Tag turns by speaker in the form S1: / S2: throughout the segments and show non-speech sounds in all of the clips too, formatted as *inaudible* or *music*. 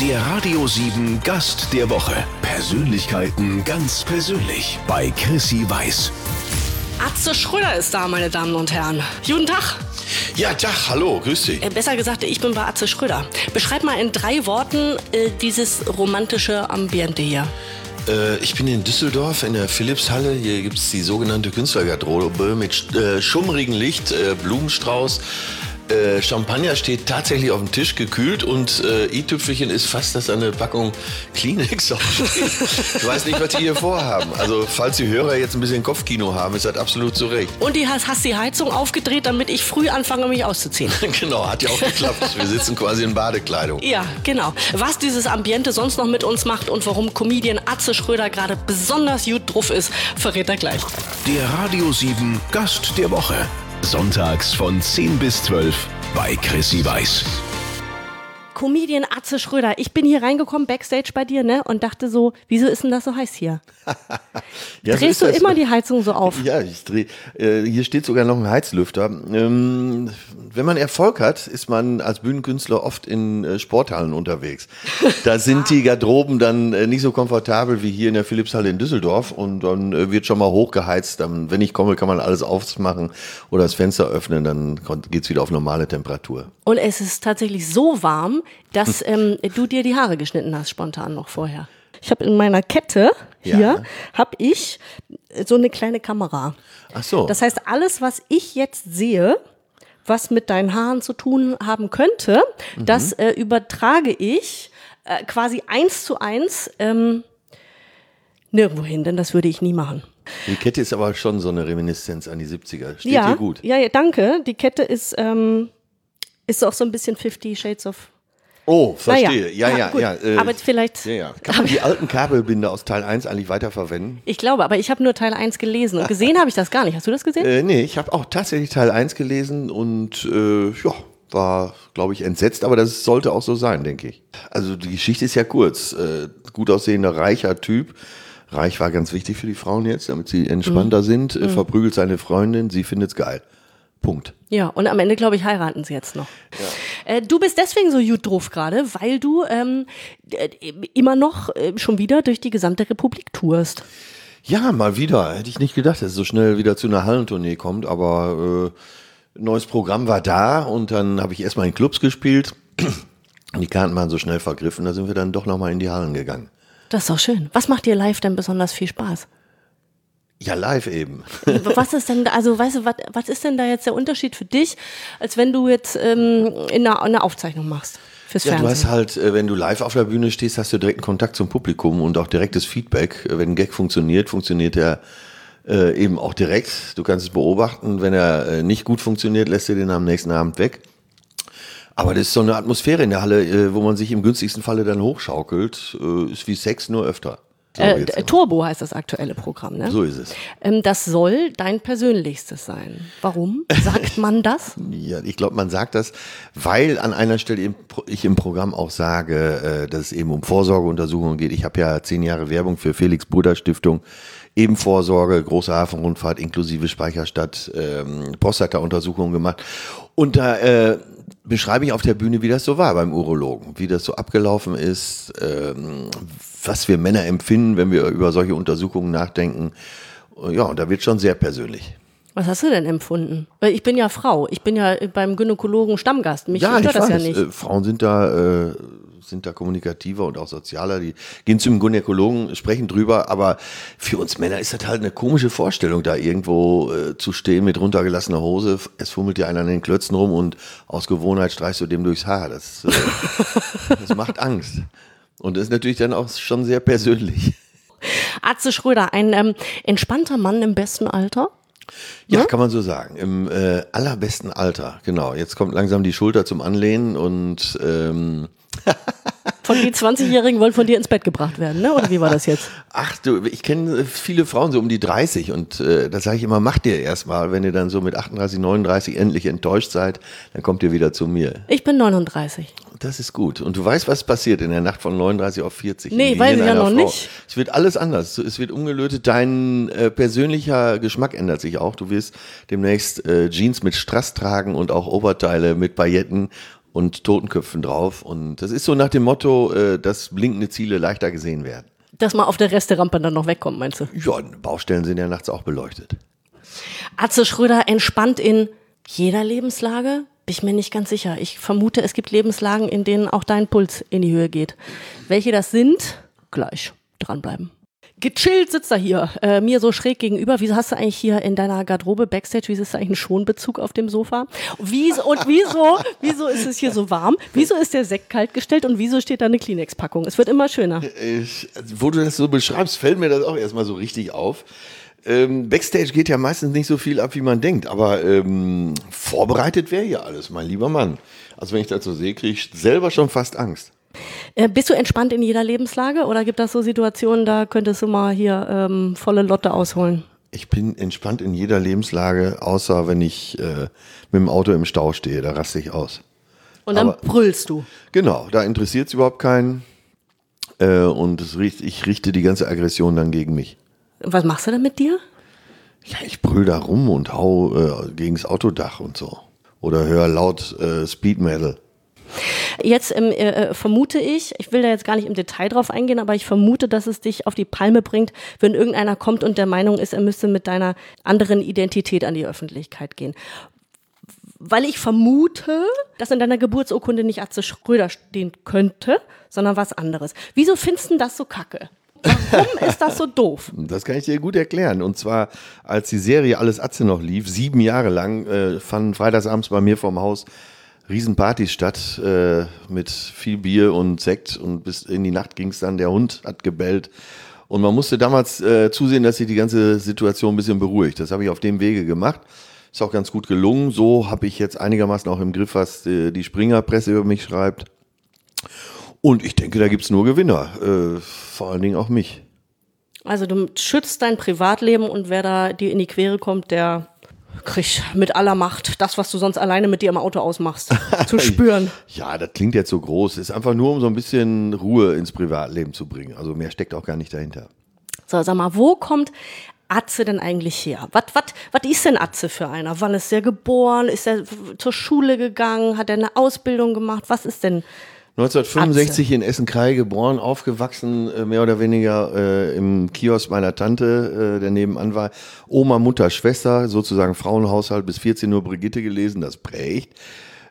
S1: Der Radio 7 Gast der Woche. Persönlichkeiten ganz persönlich bei Chrissy Weiß.
S2: Atze Schröder ist da, meine Damen und Herren. Guten Tag.
S3: Ja, Tag, hallo, grüß dich.
S2: Äh, besser gesagt, ich bin bei Atze Schröder. Beschreib mal in drei Worten äh, dieses romantische Ambiente hier.
S3: Äh, ich bin in Düsseldorf in der Philipshalle. Hier gibt es die sogenannte Künstlergarderobe mit äh, schummrigem Licht, äh, Blumenstrauß. Äh, Champagner steht tatsächlich auf dem Tisch gekühlt und äh, i-Tüpfelchen ist fast, dass eine Packung Kleenex *laughs* aufsteht. Ich weiß nicht, was die hier vorhaben. Also, falls die Hörer jetzt ein bisschen Kopfkino haben, ist das absolut zu Recht.
S2: Und die hast, hast die Heizung aufgedreht, damit ich früh anfange, mich auszuziehen. *laughs*
S3: genau, hat ja auch geklappt. Wir sitzen quasi in Badekleidung.
S2: Ja, genau. Was dieses Ambiente sonst noch mit uns macht und warum Comedian Atze Schröder gerade besonders gut drauf ist, verrät er gleich.
S1: Der Radio 7 Gast der Woche. Sonntags von 10 bis 12 bei Chrissy Weiß.
S2: Comedian Atze Schröder. Ich bin hier reingekommen, Backstage bei dir, ne? Und dachte so, wieso ist denn das so heiß hier? *laughs*
S3: Ja, so
S2: Drehst
S3: ist
S2: du immer die Heizung so auf?
S3: Ja, ich dreh, äh, hier steht sogar noch ein Heizlüfter. Ähm, wenn man Erfolg hat, ist man als Bühnenkünstler oft in äh, Sporthallen unterwegs. Da sind die Garderoben dann äh, nicht so komfortabel wie hier in der Philipshalle in Düsseldorf und dann äh, wird schon mal hochgeheizt. Dann, wenn ich komme, kann man alles aufmachen oder das Fenster öffnen, dann geht's wieder auf normale Temperatur.
S2: Und es ist tatsächlich so warm, dass ähm, du dir die Haare geschnitten hast, spontan noch vorher. Ich habe in meiner Kette hier,
S3: Ja.
S2: habe ich so eine kleine Kamera.
S3: Ach so.
S2: Das heißt, alles, was ich jetzt sehe, was mit deinen Haaren zu tun haben könnte,
S3: Mhm.
S2: das äh, übertrage ich äh, quasi eins zu eins ähm, nirgendwo hin, denn das würde ich nie machen.
S3: die Kette ist aber schon so eine Reminiszenz an die 70er. Steht
S2: ja,
S3: dir gut.
S2: ja, ja, danke. Die Kette ist, ähm, ist auch so ein bisschen 50 Shades of
S3: Oh, verstehe. Ja, ja,
S2: gut.
S3: ja. äh,
S2: aber vielleicht,
S3: ja, ja. Kann man die alten Kabelbinder aus Teil 1 eigentlich weiterverwenden?
S2: ich glaube, aber ich habe nur Teil 1 gelesen und gesehen habe ich das gar nicht. Hast du das gesehen?
S3: Äh, nee, ich habe auch tatsächlich Teil 1 gelesen und äh, ja, war, glaube ich, entsetzt, aber das sollte auch so sein, denke ich. Also die Geschichte ist ja kurz. Äh, gut aussehender, reicher Typ. Reich war ganz wichtig für die Frauen jetzt, damit sie entspannter sind. Äh, verprügelt seine Freundin, sie findet's geil. Punkt.
S2: Ja, und am Ende, glaube ich, heiraten sie jetzt noch. Äh, du bist deswegen so gut drauf gerade, weil du ähm, äh, immer noch äh, schon wieder durch die gesamte Republik tourst.
S3: Ja, mal wieder. Hätte ich nicht gedacht, dass es so schnell wieder zu einer Hallentournee kommt, aber äh, neues Programm war da und dann habe ich erstmal in Clubs gespielt. Die Karten waren so schnell vergriffen, da sind wir dann doch nochmal in die Hallen gegangen.
S2: Das ist doch schön. Was macht dir live denn besonders viel Spaß?
S3: Ja, live eben.
S2: Was ist denn, da- also weißt du, was, was ist denn da jetzt der Unterschied für dich, als wenn du jetzt ähm, in einer, eine Aufzeichnung machst fürs
S3: Ja, du
S2: Fernsehen?
S3: hast halt, äh, wenn du live auf der Bühne stehst, hast du direkten Kontakt zum Publikum und auch direktes Feedback. Äh, Wenn ein Gag funktioniert, funktioniert er äh, eben auch direkt. Du kannst es beobachten. Wenn er äh, nicht gut funktioniert, lässt du den am nächsten Abend weg. Aber das ist so eine Atmosphäre in der Halle, äh, wo man sich im günstigsten Falle dann hochschaukelt. Äh, ist wie Sex, nur öfter. So,
S2: äh, Turbo heißt das aktuelle Programm, ne?
S3: so ist es.
S2: Ähm, das soll dein persönlichstes sein. Warum? Sagt *laughs* man das?
S3: Ja, ich glaube, man sagt das, weil an einer Stelle im ich im Programm auch sage, äh, dass es eben um Vorsorgeuntersuchungen geht. Ich habe ja zehn Jahre Werbung für Felix Bruder Stiftung, eben Vorsorge, große Hafenrundfahrt inklusive Speicherstadt, ähm, Prostata-Untersuchungen gemacht. Und da äh, beschreibe ich auf der Bühne, wie das so war beim Urologen, wie das so abgelaufen ist, ähm, was wir Männer empfinden, wenn wir über solche Untersuchungen nachdenken. Ja, und da wird schon sehr persönlich.
S2: Was hast du denn empfunden? Weil ich bin ja Frau. Ich bin ja beim Gynäkologen Stammgast. Mich
S3: Ja, ich
S2: stört das ja
S3: weiß.
S2: nicht.
S3: Äh, Frauen sind da, äh, sind da kommunikativer und auch sozialer. Die gehen zum Gynäkologen, sprechen drüber. Aber für uns Männer ist das halt eine komische Vorstellung, da irgendwo äh, zu stehen mit runtergelassener Hose. Es fummelt dir einer an den Klötzen rum und aus Gewohnheit streichst du dem durchs Haar. Das, äh, *laughs* das macht Angst. Und das ist natürlich dann auch schon sehr persönlich.
S2: Atze Schröder, ein ähm, entspannter Mann im besten Alter.
S3: Ja, kann man so sagen. Im äh, allerbesten Alter, genau. Jetzt kommt langsam die Schulter zum Anlehnen und ähm,
S2: Von die 20-Jährigen wollen von dir ins Bett gebracht werden, ne? Oder wie war das jetzt?
S3: Ach du, ich kenne viele Frauen so um die 30 und äh, da sage ich immer, macht ihr erstmal, wenn ihr dann so mit 38, 39 endlich enttäuscht seid, dann kommt ihr wieder zu mir.
S2: Ich bin 39.
S3: Das ist gut. Und du weißt, was passiert in der Nacht von 39 auf 40?
S2: Nee, weiß ich ja noch
S3: Frau.
S2: nicht.
S3: Es wird alles anders. Es wird umgelötet. Dein äh, persönlicher Geschmack ändert sich auch. Du wirst demnächst äh, Jeans mit Strass tragen und auch Oberteile mit Pailletten und Totenköpfen drauf. Und das ist so nach dem Motto, äh, dass blinkende Ziele leichter gesehen werden.
S2: Dass man auf der Resterampe dann noch wegkommt, meinst du?
S3: Ja, Baustellen sind ja nachts auch beleuchtet.
S2: Atze Schröder entspannt in jeder Lebenslage? Bin ich mir nicht ganz sicher. Ich vermute, es gibt Lebenslagen, in denen auch dein Puls in die Höhe geht. Welche das sind? Gleich dranbleiben. Gechillt sitzt er hier, äh, mir so schräg gegenüber. Wieso hast du eigentlich hier in deiner Garderobe Backstage, wieso ist da eigentlich ein Schonbezug auf dem Sofa? Wieso, und wieso, wieso ist es hier so warm? Wieso ist der Sekt kalt gestellt und wieso steht da eine Kleenex-Packung? Es wird immer schöner.
S3: Ich, wo du das so beschreibst, fällt mir das auch erstmal so richtig auf. Ähm, Backstage geht ja meistens nicht so viel ab, wie man denkt, aber ähm, vorbereitet wäre hier alles, mein lieber Mann. Also wenn ich das so sehe, kriege ich selber schon fast Angst.
S2: Äh, bist du entspannt in jeder Lebenslage oder gibt das so Situationen, da könntest du mal hier ähm, volle Lotte ausholen?
S3: Ich bin entspannt in jeder Lebenslage, außer wenn ich äh, mit dem Auto im Stau stehe, da raste ich aus.
S2: Und dann Aber, brüllst du.
S3: Genau, da interessiert es überhaupt keinen. Äh, und es, ich richte die ganze Aggression dann gegen mich.
S2: Was machst du denn mit dir?
S3: Ja, ich brüll da rum und hau äh, gegens Autodach und so. Oder höre laut äh, Speed Metal.
S2: Jetzt äh, äh, vermute ich, ich will da jetzt gar nicht im Detail drauf eingehen, aber ich vermute, dass es dich auf die Palme bringt, wenn irgendeiner kommt und der Meinung ist, er müsste mit deiner anderen Identität an die Öffentlichkeit gehen. Weil ich vermute, dass in deiner Geburtsurkunde nicht Atze Schröder stehen könnte, sondern was anderes. Wieso findest du das so kacke? Warum *laughs* ist das so doof?
S3: Das kann ich dir gut erklären. Und zwar, als die Serie Alles Atze noch lief, sieben Jahre lang, äh, fanden freitagsabends bei mir vorm Haus Riesenpartys statt äh, mit viel Bier und Sekt und bis in die Nacht ging es dann, der Hund hat gebellt. Und man musste damals äh, zusehen, dass sich die ganze Situation ein bisschen beruhigt. Das habe ich auf dem Wege gemacht. Ist auch ganz gut gelungen. So habe ich jetzt einigermaßen auch im Griff, was die, die Springerpresse über mich schreibt. Und ich denke, da gibt es nur Gewinner. Äh, vor allen Dingen auch mich.
S2: Also du schützt dein Privatleben und wer da dir in die Quere kommt, der kriegt mit aller Macht das, was du sonst alleine mit dir im Auto ausmachst, zu *laughs* spüren.
S3: Ja, das klingt jetzt so groß. Ist einfach nur, um so ein bisschen Ruhe ins Privatleben zu bringen. Also mehr steckt auch gar nicht dahinter.
S2: So, sag mal, wo kommt Atze denn eigentlich her? Was ist denn Atze für einer? Wann ist er geboren? Ist er zur Schule gegangen? Hat er eine Ausbildung gemacht? Was ist denn
S3: 1965 Atze. in Essen-Krei geboren, aufgewachsen, äh, mehr oder weniger äh, im Kiosk meiner Tante, äh, der nebenan war. Oma, Mutter, Schwester, sozusagen Frauenhaushalt, bis 14 Uhr Brigitte gelesen, das prägt.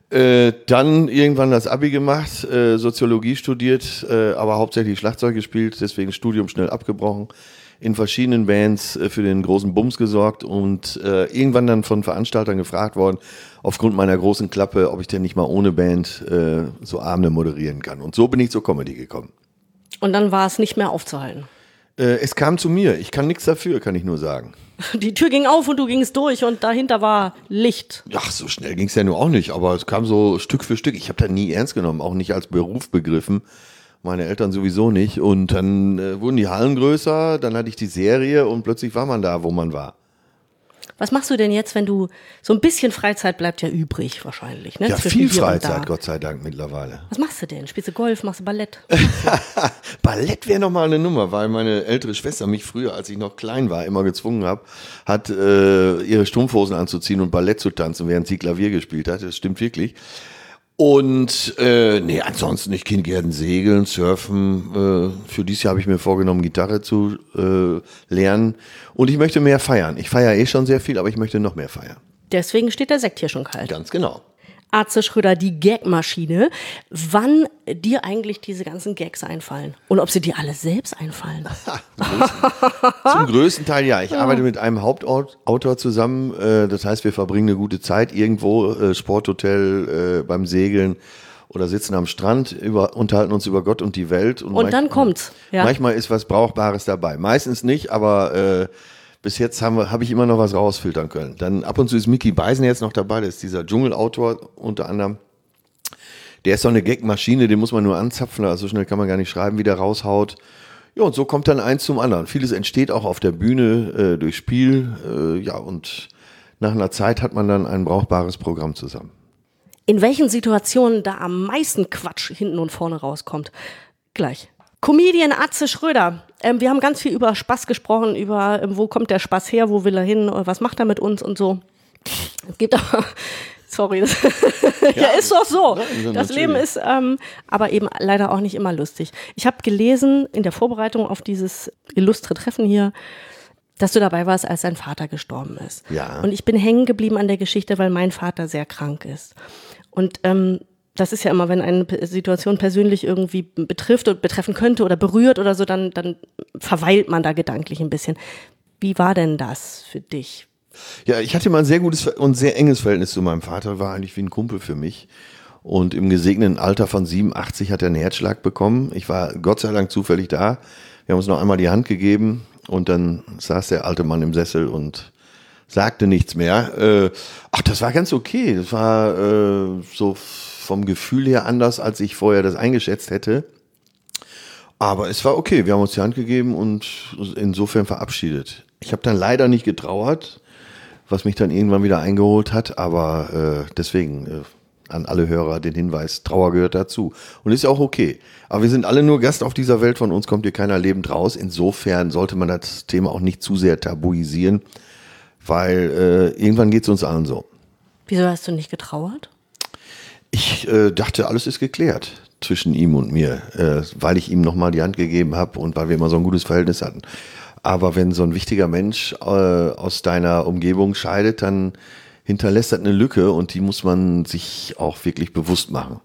S3: Äh, dann irgendwann das Abi gemacht, äh, Soziologie studiert, äh, aber hauptsächlich Schlagzeug gespielt, deswegen Studium schnell abgebrochen in verschiedenen Bands äh, für den großen Bums gesorgt und äh, irgendwann dann von Veranstaltern gefragt worden, aufgrund meiner großen Klappe, ob ich denn nicht mal ohne Band äh, so Abende moderieren kann. Und so bin ich zur Comedy gekommen.
S2: Und dann war es nicht mehr aufzuhalten.
S3: Äh, es kam zu mir. Ich kann nichts dafür, kann ich nur sagen. *laughs*
S2: Die Tür ging auf und du gingst durch und dahinter war Licht.
S3: Ach, so schnell ging es ja nur auch nicht, aber es kam so Stück für Stück. Ich habe da nie ernst genommen, auch nicht als Beruf begriffen meine Eltern sowieso nicht. Und dann äh, wurden die Hallen größer, dann hatte ich die Serie und plötzlich war man da, wo man war.
S2: Was machst du denn jetzt, wenn du so ein bisschen Freizeit bleibt ja übrig wahrscheinlich? Ne?
S3: Ja, Zwischen viel Freizeit, Gott sei Dank mittlerweile.
S2: Was machst du denn? Spielst du Golf, machst du Ballett? *laughs*
S3: Ballett wäre nochmal eine Nummer, weil meine ältere Schwester mich früher, als ich noch klein war, immer gezwungen habe, hat äh, ihre Strumpfhosen anzuziehen und Ballett zu tanzen, während sie Klavier gespielt hat. Das stimmt wirklich. Und äh, nee, ansonsten, ich kann gerne segeln, surfen. Äh, für dieses Jahr habe ich mir vorgenommen, Gitarre zu äh, lernen. Und ich möchte mehr feiern. Ich feiere eh schon sehr viel, aber ich möchte noch mehr feiern.
S2: Deswegen steht der Sekt hier schon kalt.
S3: Ganz genau.
S2: Arze Schröder, die Gagmaschine, wann dir eigentlich diese ganzen Gags einfallen und ob sie dir alle selbst einfallen. *laughs*
S3: Zum größten Teil ja. Ich arbeite mit einem Hauptautor zusammen. Äh, das heißt, wir verbringen eine gute Zeit irgendwo, äh, Sporthotel, äh, beim Segeln oder sitzen am Strand, über, unterhalten uns über Gott und die Welt.
S2: Und, und dann kommt's.
S3: Ja. Manchmal ist was Brauchbares dabei. Meistens nicht, aber äh, bis jetzt habe hab ich immer noch was rausfiltern können. Dann ab und zu ist Mickey Beisen jetzt noch dabei, das ist dieser Dschungelautor unter anderem. Der ist so eine Gagmaschine, den muss man nur anzapfen, also so schnell kann man gar nicht schreiben, wie der raushaut. Ja, und so kommt dann eins zum anderen. Vieles entsteht auch auf der Bühne äh, durch Spiel. Äh, ja, und nach einer Zeit hat man dann ein brauchbares Programm zusammen.
S2: In welchen Situationen da am meisten Quatsch hinten und vorne rauskommt? Gleich. Comedian Atze Schröder. Ähm, wir haben ganz viel über Spaß gesprochen, über ähm, wo kommt der Spaß her, wo will er hin, was macht er mit uns und so. Es gibt aber *laughs* Sorry. *laughs* ja, ist doch so.
S3: Ja,
S2: das. Leben ist ähm, aber eben leider auch nicht immer lustig. Ich habe gelesen in der Vorbereitung auf dieses illustre Treffen hier, dass du dabei warst, als dein Vater gestorben ist.
S3: Ja.
S2: Und ich bin hängen geblieben an der Geschichte, weil mein Vater sehr krank ist. Und ähm, das ist ja immer, wenn eine Situation persönlich irgendwie betrifft und betreffen könnte oder berührt oder so, dann, dann verweilt man da gedanklich ein bisschen. Wie war denn das für dich?
S3: Ja, ich hatte mal ein sehr gutes und sehr enges Verhältnis zu meinem Vater, war eigentlich wie ein Kumpel für mich. Und im gesegneten Alter von 87 hat er einen Herzschlag bekommen. Ich war Gott sei Dank zufällig da. Wir haben uns noch einmal die Hand gegeben und dann saß der alte Mann im Sessel und sagte nichts mehr. Äh, ach, das war ganz okay. Das war äh, so vom Gefühl her anders, als ich vorher das eingeschätzt hätte. Aber es war okay. Wir haben uns die Hand gegeben und insofern verabschiedet. Ich habe dann leider nicht getrauert, was mich dann irgendwann wieder eingeholt hat. Aber äh, deswegen äh, an alle Hörer den Hinweis, Trauer gehört dazu. Und ist ja auch okay. Aber wir sind alle nur Gast auf dieser Welt. Von uns kommt hier keiner lebend raus. Insofern sollte man das Thema auch nicht zu sehr tabuisieren, weil äh, irgendwann geht es uns allen so.
S2: Wieso hast du nicht getrauert?
S3: Ich äh, dachte, alles ist geklärt zwischen ihm und mir, äh, weil ich ihm nochmal die Hand gegeben habe und weil wir immer so ein gutes Verhältnis hatten. Aber wenn so ein wichtiger Mensch äh, aus deiner Umgebung scheidet, dann hinterlässt das eine Lücke und die muss man sich auch wirklich bewusst machen.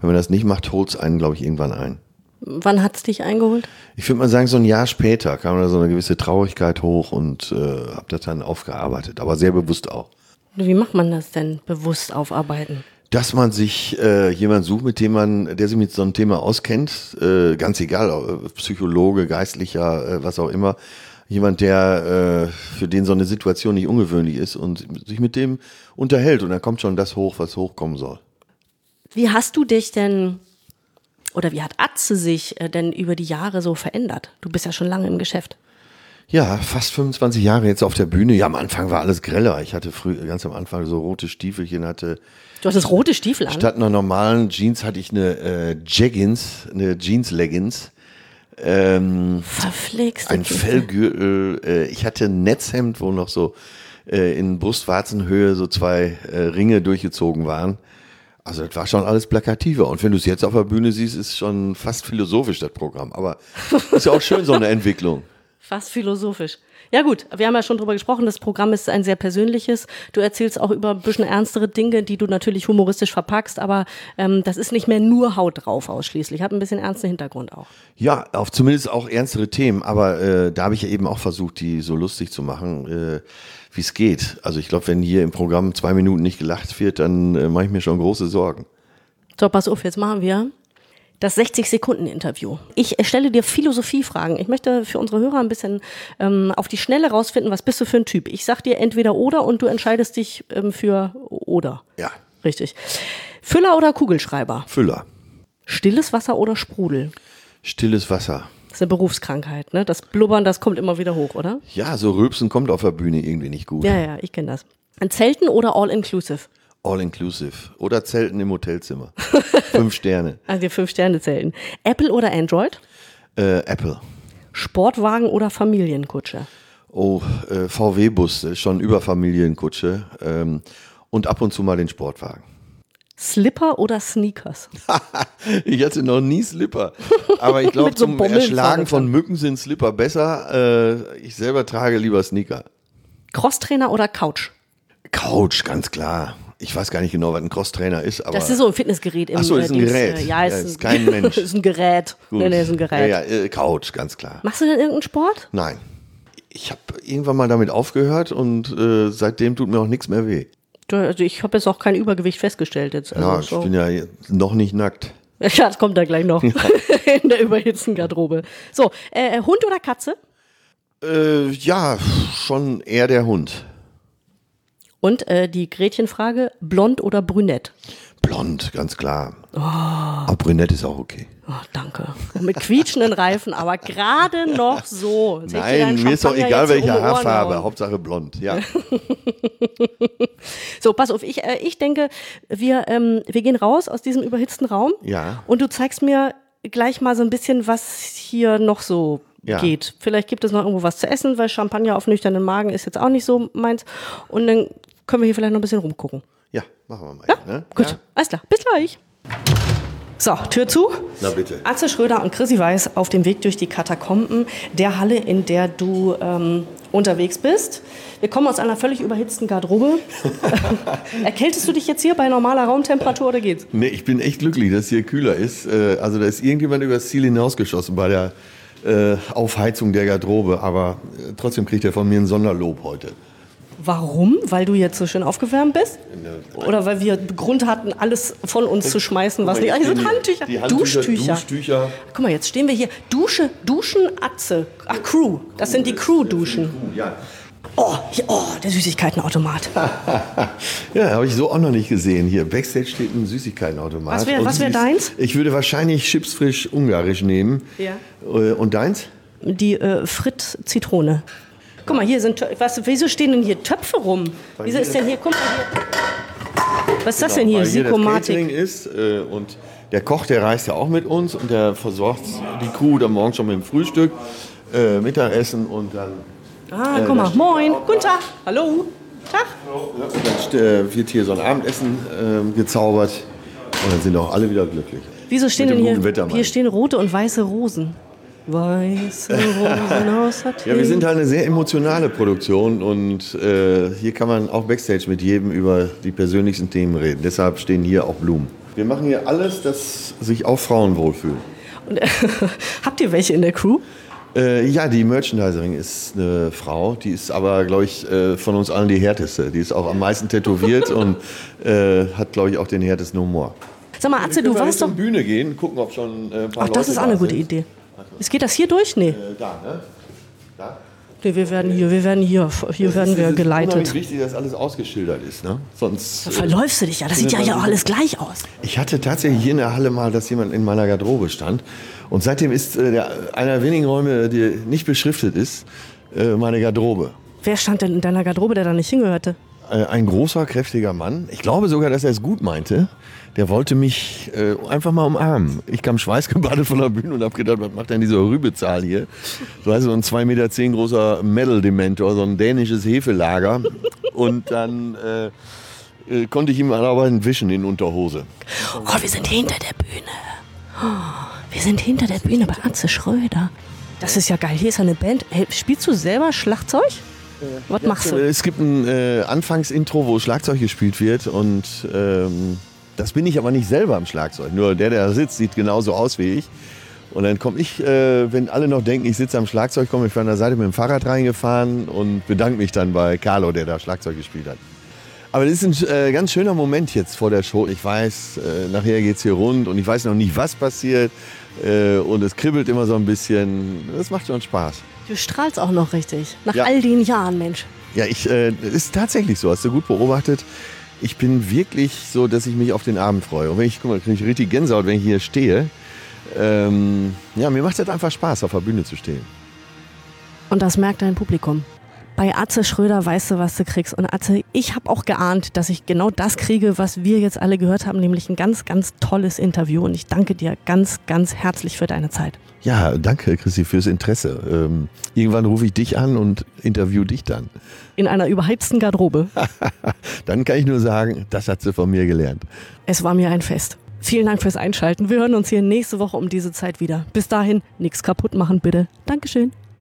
S3: Wenn man das nicht macht, holt es einen, glaube ich, irgendwann ein.
S2: Wann hat's dich eingeholt?
S3: Ich würde mal sagen, so ein Jahr später kam da so eine gewisse Traurigkeit hoch und äh, habe das dann aufgearbeitet, aber sehr bewusst auch.
S2: Wie macht man das denn bewusst aufarbeiten?
S3: dass man sich äh, jemand sucht, mit dem man, der sich mit so einem Thema auskennt, äh, ganz egal, Psychologe, Geistlicher, äh, was auch immer, jemand, der äh, für den so eine Situation nicht ungewöhnlich ist und sich mit dem unterhält und dann kommt schon das hoch, was hochkommen soll.
S2: Wie hast du dich denn oder wie hat Atze sich äh, denn über die Jahre so verändert? Du bist ja schon lange im Geschäft.
S3: Ja, fast 25 Jahre jetzt auf der Bühne. Ja, am Anfang war alles greller. Ich hatte früh, ganz am Anfang so rote Stiefelchen, hatte
S2: Du hast das rote Stiefel an.
S3: Statt einer normalen Jeans hatte ich eine äh, Jeggings, eine Jeans-Leggings. Ähm,
S2: Verflixt.
S3: ein Fellgürtel. Äh, ich hatte ein Netzhemd, wo noch so äh, in Brustwarzenhöhe so zwei äh, Ringe durchgezogen waren. Also das war schon alles plakativer. Und wenn du es jetzt auf der Bühne siehst, ist schon fast philosophisch das Programm. Aber ist ja auch schön, so eine *laughs* Entwicklung.
S2: Fast philosophisch. Ja gut, wir haben ja schon drüber gesprochen, das Programm ist ein sehr persönliches. Du erzählst auch über ein bisschen ernstere Dinge, die du natürlich humoristisch verpackst, aber ähm, das ist nicht mehr nur Haut drauf ausschließlich. Hat ein bisschen ernsten Hintergrund auch.
S3: Ja, auf zumindest auch ernstere Themen, aber äh, da habe ich ja eben auch versucht, die so lustig zu machen, äh, wie es geht. Also ich glaube, wenn hier im Programm zwei Minuten nicht gelacht wird, dann äh, mache ich mir schon große Sorgen.
S2: So, pass auf, jetzt machen wir das 60-Sekunden-Interview. Ich stelle dir Philosophiefragen. Ich möchte für unsere Hörer ein bisschen ähm, auf die Schnelle rausfinden, was bist du für ein Typ. Ich sag dir entweder oder und du entscheidest dich ähm, für oder.
S3: Ja,
S2: Richtig. Füller oder Kugelschreiber?
S3: Füller,
S2: Stilles Wasser oder Sprudel?
S3: stilles Wasser.
S2: Das ist eine Berufskrankheit, ne? Das Blubbern, das kommt immer wieder hoch, oder?
S3: Ja, so Rülpsen kommt auf der Bühne irgendwie nicht gut.
S2: Ja, ja, ich kenne das. Ein Zelten oder All-Inclusive?
S3: All inclusive. Oder Zelten im Hotelzimmer. *laughs* Fünf Sterne.
S2: Also die Fünf-Sterne-Zelten. Apple oder Android?
S3: Äh, Apple.
S2: Sportwagen oder Familienkutsche?
S3: Oh, äh, VW-Bus, schon über Familienkutsche. Ähm, und ab und zu mal den Sportwagen.
S2: Slipper oder Sneakers? *laughs*
S3: Ich hatte noch nie Slipper. Aber ich *laughs* glaube,
S2: so
S3: zum
S2: Bommeln
S3: Erschlagen von Mücken sind Slipper besser. Äh, ich selber trage lieber Sneaker.
S2: Crosstrainer oder Couch?
S3: Couch, ganz klar. Ich weiß gar nicht genau, was ein Crosstrainer ist, aber.
S2: Das ist so ein Fitnessgerät. Im,
S3: Ach so, ist
S2: äh,
S3: ein Gerät.
S2: äh, Ja, ist,
S3: Ja, ist kein *laughs* Mensch.
S2: ist ein Gerät.
S3: Gut.
S2: Nee, nee, ist ein Gerät.
S3: Ja, ja, äh, Couch, ganz klar.
S2: Machst du denn irgendeinen Sport?
S3: Nein. Ich habe irgendwann mal damit aufgehört und äh, seitdem tut mir auch nichts mehr weh.
S2: Also ich habe jetzt auch kein Übergewicht festgestellt jetzt. Also
S3: Ja, ich
S2: so.
S3: bin ja noch nicht nackt. *laughs*
S2: Ja, das kommt da gleich noch. *laughs* *laughs* In der überhitzten Garderobe. So, äh, Hund oder Katze?
S3: Äh, ja, schon eher der Hund.
S2: Und äh, die Gretchenfrage, blond oder brünett?
S3: Blond, ganz klar. Aber brünett ist auch okay.
S2: Oh, danke. Und mit quietschenden Reifen, aber gerade noch so. Dir
S3: Nein, mir ist doch egal,
S2: jetzt um
S3: welche Haarfarbe.
S2: hauen?
S3: Hauptsache blond. Ja. *laughs*
S2: So, pass auf, ich, äh, ich denke, wir, ähm, wir gehen raus aus diesem überhitzten Raum.
S3: Ja.
S2: Und du zeigst mir gleich mal so ein bisschen, was hier noch so
S3: Ja.
S2: geht. Vielleicht gibt es noch irgendwo was zu essen, weil Champagner auf nüchternen Magen ist jetzt auch nicht so meins. Und dann können wir hier vielleicht noch ein bisschen rumgucken.
S3: Ja, machen wir mal.
S2: Ja?
S3: ne?
S2: Gut,
S3: Ja?
S2: alles klar. Bis gleich. So, Tür zu.
S3: Na bitte.
S2: Atze Schröder und Chrissy Weiß auf dem Weg durch die Katakomben der Halle, in der du ähm, unterwegs bist. Wir kommen aus einer völlig überhitzten Garderobe. *laughs* Erkältest du dich jetzt hier bei normaler Raumtemperatur oder geht's?
S3: Nee, ich bin echt glücklich, dass hier kühler ist. Äh, Also da ist irgendjemand übers Ziel hinausgeschossen bei der äh, Aufheizung der Garderobe. Aber äh, trotzdem kriegt er von mir ein Sonderlob heute.
S2: Warum? Weil du jetzt so schön aufgewärmt bist? Oder weil wir Grund hatten, alles von uns zu schmeißen, was nicht. Also Handtücher,
S3: Die Handtücher,
S2: Duschtücher.
S3: Duschtücher.
S2: Guck mal, jetzt stehen wir hier. Dusche, Duschen, Atze. Ach, Crew. Das sind die Crew-Duschen.
S3: Ja,
S2: Oh, hier, oh, der Süßigkeitenautomat. *laughs*
S3: ja habe ich so auch noch nicht gesehen. Hier, Backstage steht ein Süßigkeitenautomat.
S2: Was wär-
S3: Und
S2: was wär deins?
S3: Ich würde wahrscheinlich chipsfrisch ungarisch nehmen.
S2: Ja.
S3: Äh, Und deins?
S2: Die äh, Fritt-Zitrone. Guck mal, hier sind. Was, wieso stehen denn hier Töpfe rum? Wieso ist denn hier. Guck mal hier. Was ist das denn hier?
S3: Genau, Weil hier das Catering
S2: Sikomatik.
S3: ist äh, und der Koch, der reist ja auch mit uns und der versorgt die Crew dann morgen schon mit dem Frühstück, äh, Mittagessen und dann,
S2: Ah, guck mal. Moin. Guten Tag. Hallo. Tag.
S3: ja, und dann äh, wird hier so ein Abendessen äh, gezaubert und dann sind auch alle wieder glücklich.
S2: Wieso stehen denn hier.
S3: Wetter.
S2: Hier stehen rote und weiße Rosen. Weiße Rosen aus Athen. *laughs*
S3: Ja, wir sind halt eine sehr emotionale Produktion und äh, hier kann man auch Backstage mit jedem über die persönlichsten Themen reden. Deshalb stehen hier auch Blumen. Wir machen hier alles, dass sich auch Frauen wohlfühlen.
S2: Und, äh, *laughs* habt ihr welche in der Crew?
S3: Äh, ja, die Merchandiserin ist eine Frau, die ist aber, glaube ich, äh, von uns allen die härteste. Die ist auch am meisten tätowiert und äh, hat, glaube ich, auch den härtesten Humor.
S2: Sag mal, Atze, du
S3: wir
S2: warst doch.
S3: Richtung Bühne gehen, gucken, ob schon äh, ein paar
S2: Ach, das
S3: Leute
S2: ist auch eine gute
S3: sind.
S2: Idee. Es geht das hier durch? Nee.
S3: Äh, da, ne? Da?
S2: nee wir werden hier, wir werden hier, hier werden wir
S3: Es ist
S2: geleitet.
S3: wichtig, dass alles ausgeschildert ist, ne? Sonst.
S2: Da
S3: äh,
S2: verläufst du dich ja. Das sieht ja hier auch alles gleich aus.
S3: Ich hatte tatsächlich hier in der Halle mal, dass jemand in meiner Garderobe stand. Und seitdem ist äh, der, einer der wenigen Räume, die nicht beschriftet ist, äh, meine Garderobe.
S2: Wer stand denn in deiner Garderobe, der da nicht hingehörte?
S3: Äh, ein großer, kräftiger Mann. Ich glaube sogar, dass er es gut meinte. Der wollte mich äh, einfach mal umarmen. Ich kam schweißgebadet von der Bühne und habe gedacht, was macht denn dieser Rübezahl hier? So heißt so ein 2,10 Meter großer Metal-Dementor, so ein dänisches Hefelager. Und dann äh, äh, konnte ich ihm aber entwischen in Unterhose.
S2: Oh, wir sind hinter der Bühne. Oh, wir sind hinter der Bühne bei Atze Schröder. Das ist ja geil. Hier ist eine Band. Hey, spielst du selber Schlagzeug? Was machst du?
S3: Es gibt ein äh, Anfangsintro, wo Schlagzeug gespielt wird und ähm, das bin ich aber nicht selber am Schlagzeug. Nur der, der da sitzt, sieht genauso aus wie ich. Und dann komme ich, äh, wenn alle noch denken, ich sitze am Schlagzeug, komme ich von der Seite mit dem Fahrrad reingefahren und bedanke mich dann bei Carlo, der da Schlagzeug gespielt hat. Aber das ist ein äh, ganz schöner Moment jetzt vor der Show. Ich weiß, äh, nachher geht's hier rund und ich weiß noch nicht, was passiert. Äh, und es kribbelt immer so ein bisschen. Das macht schon Spaß.
S2: Du strahlst auch noch richtig. Nach
S3: Ja.
S2: all den Jahren, Mensch.
S3: Ja, ich, äh, ist tatsächlich so, hast du gut beobachtet. Ich bin wirklich so, dass ich mich auf den Abend freue. Und wenn ich, guck mal, kriege ich richtig Gänsehaut, wenn ich hier stehe. Ähm, ja, mir macht es einfach Spaß, auf der Bühne zu stehen.
S2: Und das merkt dein Publikum. Bei Atze Schröder weißt du, was du kriegst. Und Atze, ich habe auch geahnt, dass ich genau das kriege, was wir jetzt alle gehört haben, nämlich ein ganz, ganz tolles Interview. Und ich danke dir ganz, ganz herzlich für deine Zeit.
S3: Ja, danke, Chrissy, fürs Interesse. Ähm, irgendwann rufe ich dich an und interview dich dann.
S2: In einer überheizten Garderobe. *laughs*
S3: Dann kann ich nur sagen, das hat sie von mir gelernt.
S2: Es war mir ein Fest. Vielen Dank fürs Einschalten. Wir hören uns hier nächste Woche um diese Zeit wieder. Bis dahin, nichts kaputt machen, bitte. Dankeschön.